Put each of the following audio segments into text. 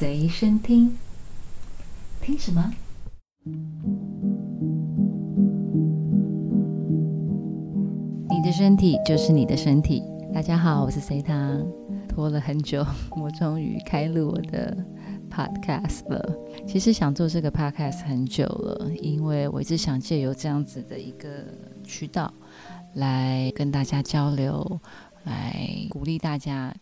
随身听，听什么？你的身体就是你的身体。大家好，我是隋棠，拖了很久，我终于开录我的 podcast 了。其实想做这个 podcast 很久了，因为我一直想借由这样子的一个渠道，来跟大家交流，来鼓励大家。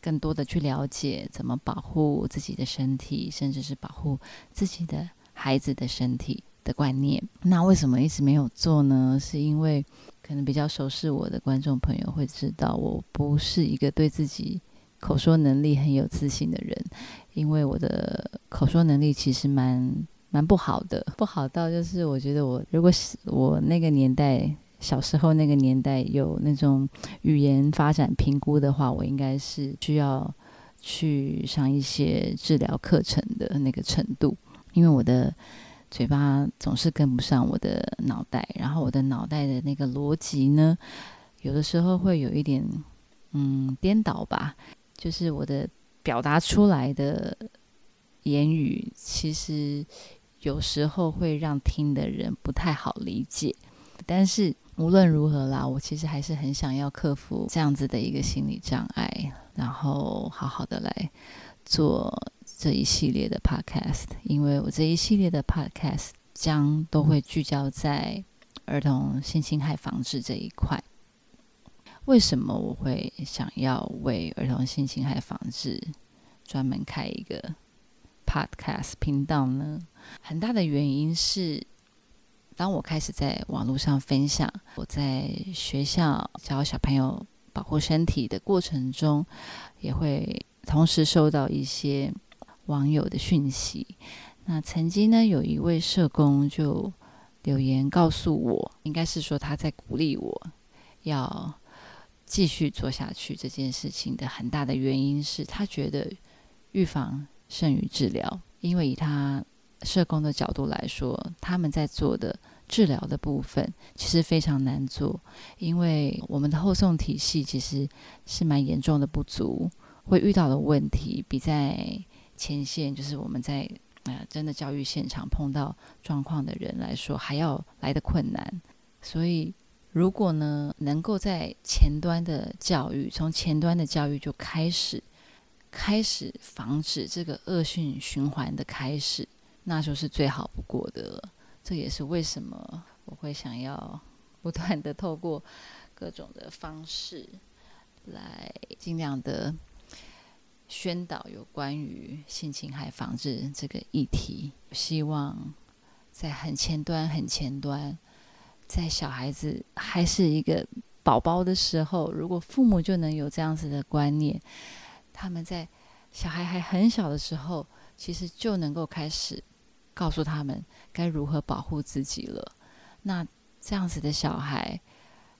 更多的去了解怎么保护自己的身体，甚至是保护自己的孩子的身体的观念。那为什么一直没有做呢？是因为可能比较熟悉我的观众朋友会知道，我不是一个对自己口说能力很有自信的人，因为我的口说能力其实蛮蛮不好的，不好到就是我觉得我如果是我那个年代。小时候那个年代有那种语言发展评估的话，我应该是需要去上一些治疗课程的那个程度，因为我的嘴巴总是跟不上我的脑袋，然后我的脑袋的那个逻辑呢，有的时候会有一点嗯颠倒吧，就是我的表达出来的言语，其实有时候会让听的人不太好理解，但是。无论如何啦，我其实还是很想要克服这样子的一个心理障碍，然后好好的来做这一系列的 podcast。因为我这一系列的 podcast 将都会聚焦在儿童性侵害防治这一块。为什么我会想要为儿童性侵害防治专门开一个 podcast 频道呢？很大的原因是。当我开始在网络上分享我在学校教小朋友保护身体的过程中，也会同时收到一些网友的讯息。那曾经呢，有一位社工就留言告诉我，应该是说他在鼓励我要继续做下去这件事情的很大的原因是他觉得预防胜于治疗，因为以他。社工的角度来说，他们在做的治疗的部分其实非常难做，因为我们的后送体系其实是蛮严重的不足，会遇到的问题比在前线，就是我们在呃真的教育现场碰到状况的人来说还要来得困难。所以，如果呢能够在前端的教育，从前端的教育就开始，开始防止这个恶性循环的开始。那就是最好不过的了。这也是为什么我会想要不断的透过各种的方式来尽量的宣导有关于性侵害防治这个议题。希望在很前端、很前端，在小孩子还是一个宝宝的时候，如果父母就能有这样子的观念，他们在小孩还很小的时候，其实就能够开始。告诉他们该如何保护自己了。那这样子的小孩，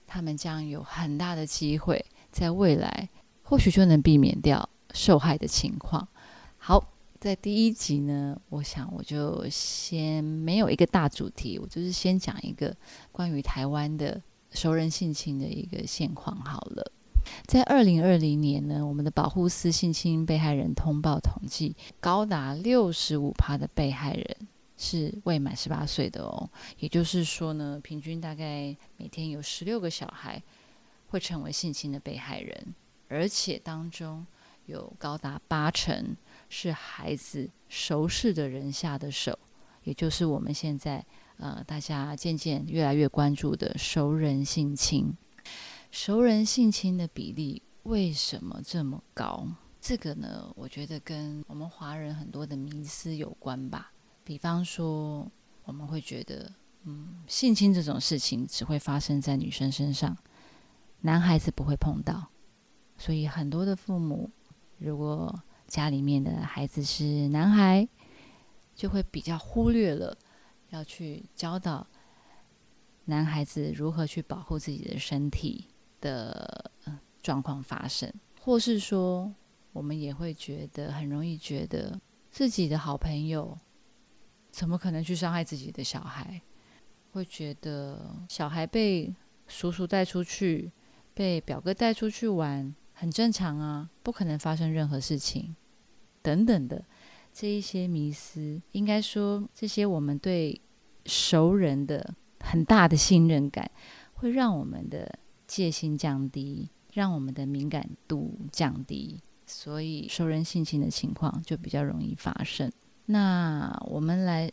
他们将有很大的机会，在未来或许就能避免掉受害的情况。好，在第一集呢，我想我就先没有一个大主题，我就是先讲一个关于台湾的熟人性侵的一个现况好了。在二零二零年呢，我们的保护司性侵被害人通报统计，高达六十五趴的被害人是未满十八岁的哦。也就是说呢，平均大概每天有十六个小孩会成为性侵的被害人，而且当中有高达八成是孩子熟识的人下的手，也就是我们现在呃大家渐渐越来越关注的熟人性侵。熟人性侵的比例为什么这么高？这个呢，我觉得跟我们华人很多的迷思有关吧。比方说，我们会觉得，嗯，性侵这种事情只会发生在女生身上，男孩子不会碰到。所以很多的父母，如果家里面的孩子是男孩，就会比较忽略了要去教导男孩子如何去保护自己的身体。的状况发生，或是说，我们也会觉得很容易觉得自己的好朋友怎么可能去伤害自己的小孩？会觉得小孩被叔叔带出去，被表哥带出去玩，很正常啊，不可能发生任何事情，等等的这一些迷思，应该说这些我们对熟人的很大的信任感，会让我们的戒心降低，让我们的敏感度降低，所以熟人性侵的情况就比较容易发生。那我们来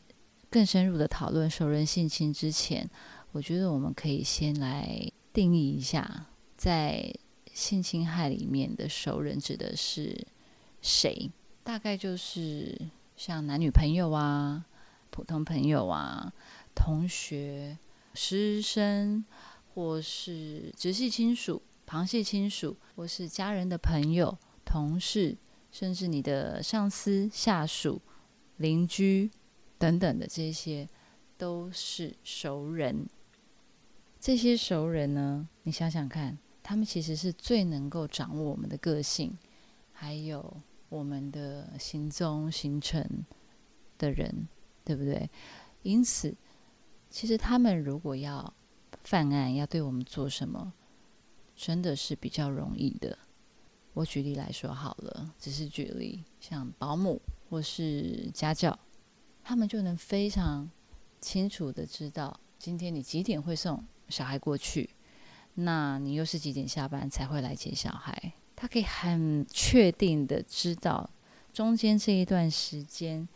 更深入的讨论熟人性侵之前，我觉得我们可以先来定义一下，在性侵害里面的熟人指的是谁？大概就是像男女朋友啊、普通朋友啊、同学、师生，或是直系亲属、旁系亲属，或是家人的朋友、同事，甚至你的上司、下属、邻居等等的这些，都是熟人。这些熟人呢，你想想看，他们其实是最能够掌握我们的个性，还有。我们的行踪行程的人，对不对？因此，其实他们如果要犯案，要对我们做什么，真的是比较容易的。我举例来说好了，只是举例，像保姆或是家教，他们就能非常清楚的知道，今天你几点会送小孩过去，那你又是几点下班才会来接小孩。他可以很确定的知道，中间这一段时间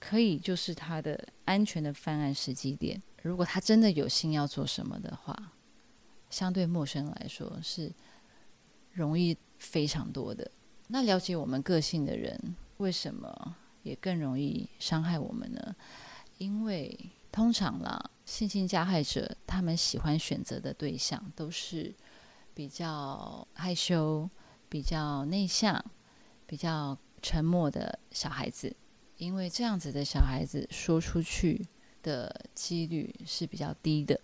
可以就是他的安全的犯案时机点。如果他真的有心要做什么的话，相对陌生人来说是容易非常多的。那了解我们个性的人，为什么也更容易伤害我们呢？因为通常啦，性侵加害者他们喜欢选择的对象都是比较害羞。比较内向、比较沉默的小孩子，因为这样子的小孩子说出去的几率是比较低的，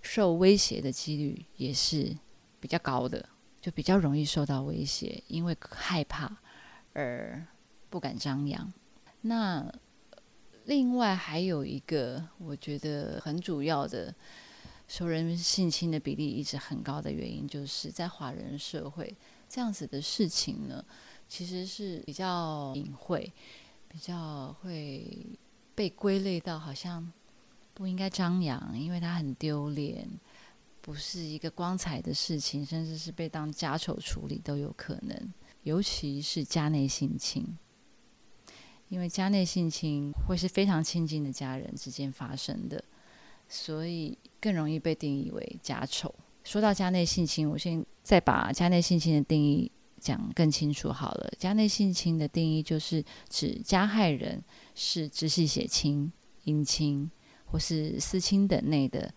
受威胁的几率也是比较高的，就比较容易受到威胁，因为害怕而不敢张扬。那另外还有一个我觉得很主要的熟人性侵的比例一直很高的原因，就是在华人社会。这样子的事情呢，其实是比较隐晦，比较会被归类到好像不应该张扬，因为它很丢脸，不是一个光彩的事情，甚至是被当家丑处理都有可能。尤其是家内性侵，因为家内性侵会是非常亲近的家人之间发生的，所以更容易被定义为家丑。说到家内性侵，我先再把家内性侵的定义讲更清楚好了。家内性侵的定义就是指加害人是直系血亲、姻亲或是私亲等内的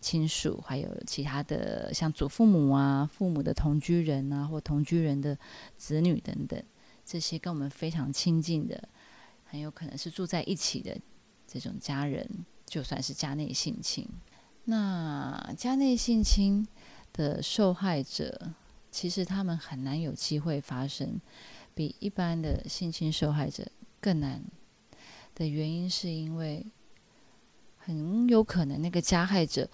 亲属，还有其他的像祖父母啊、父母的同居人啊，或同居人的子女等等，这些跟我们非常亲近的，很有可能是住在一起的这种家人，就算是家内性侵。那家内性侵的受害者，其实他们很难有机会发生，比一般的性侵受害者更难的原因，是因为很有可能那个加害者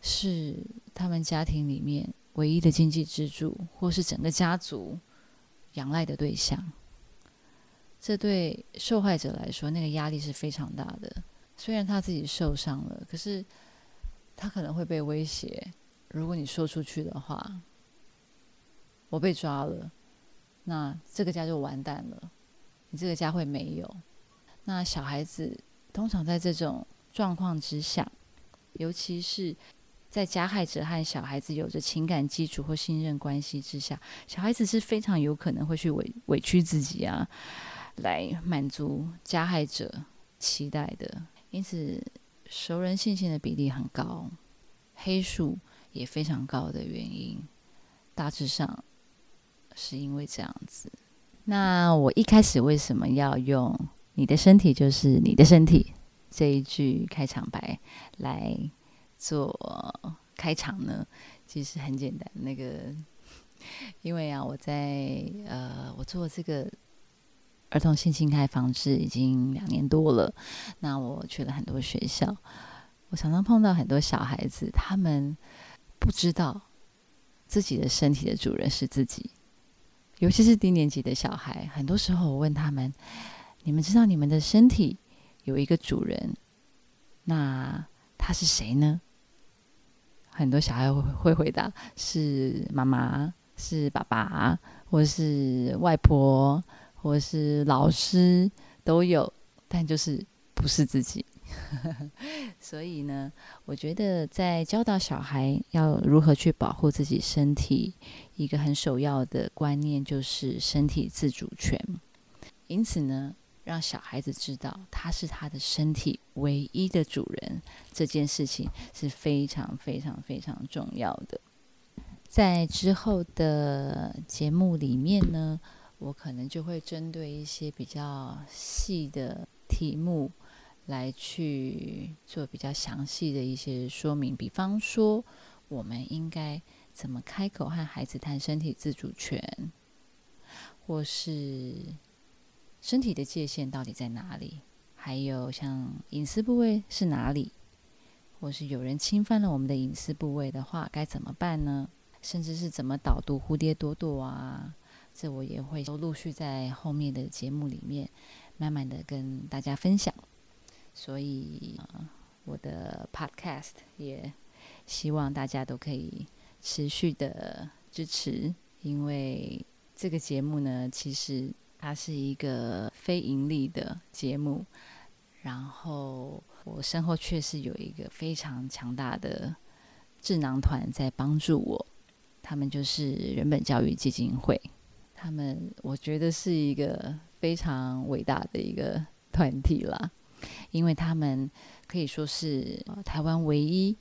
是他们家庭里面唯一的经济支柱，或是整个家族仰赖的对象。这对受害者来说，那个压力是非常大的。虽然他自己受伤了，可是。他可能会被威胁，如果你说出去的话，我被抓了，那这个家就完蛋了，你这个家会没有。那小孩子通常在这种状况之下，尤其是在加害者和小孩子有着情感基础或信任关系之下，小孩子是非常有可能会去委委屈自己啊，来满足加害者期待的。因此。熟人性侵的比例很高，黑数也非常高的原因，大致上是因为这样子。那我一开始为什么要用“你的身体就是你的身体”这一句开场白来做开场呢？其实很简单，那个因为啊，我在呃，我做这个。儿童性侵害防治已经两年多了，那我去了很多学校，我常常碰到很多小孩子，他们不知道自己的身体的主人是自己，尤其是低年级的小孩，很多时候我问他们：“你们知道你们的身体有一个主人，那他是谁呢？”很多小孩会会回答：“是妈妈，是爸爸，或是外婆，或是老师，都有，但就是不是自己。”所以呢，我觉得在教导小孩要如何去保护自己身体。一个很首要的观念就是身体自主权，因此呢，让小孩子知道他是他的身体唯一的主人，这件事情是非常非常非常重要的。在之后的节目里面呢，我可能就会针对一些比较细的题目来去做比较详细的一些说明，比方说，我们应该。怎么开口和孩子谈身体自主权，或是身体的界限到底在哪里？还有像隐私部位是哪里？或是有人侵犯了我们的隐私部位的话，该怎么办呢？甚至是怎么导读蝴蝶朵朵啊？这我也会都陆续在后面的节目里面慢慢的跟大家分享。所以，呃，我的 Podcast 也希望大家都可以。持续的支持，因为这个节目呢，其实它是一个非盈利的节目。然后我身后确实有一个非常强大的智囊团在帮助我，他们就是人本教育基金会。他们我觉得是一个非常伟大的一个团体啦，因为他们可以说是台湾唯一。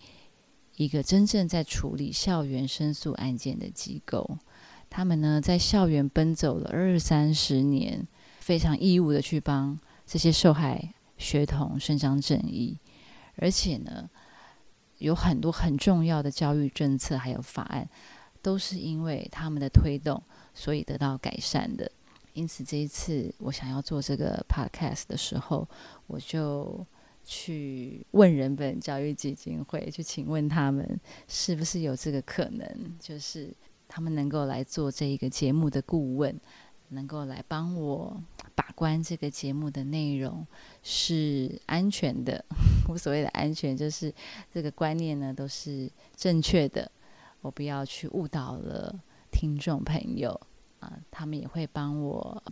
一个真正在处理校园申诉案件的机构，他们呢在校园奔走了二三十年，非常义务的去帮这些受害学童伸张正义，而且呢有很多很重要的教育政策还有法案，都是因为他们的推动，所以得到改善的。因此这一次我想要做这个 podcast 的时候，我就。去问人本教育基金会，去请问他们是不是有这个可能，就是他们能够来做这一个节目的顾问，能够来帮我把关这个节目的内容是安全的。我所谓的安全，就是这个观念呢都是正确的，我不要去误导了听众朋友啊。他们也会帮我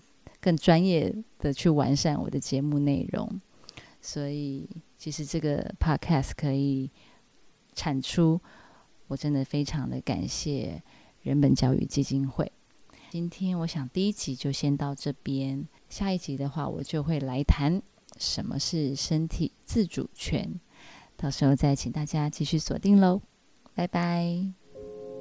更专业的去完善我的节目内容。所以，其实这个 podcast 可以产出，我真的非常的感谢人本教育基金会。今天我想第一集就先到这边，下一集的话我就会来谈什么是身体自主权，到时候再请大家继续锁定喽，拜拜。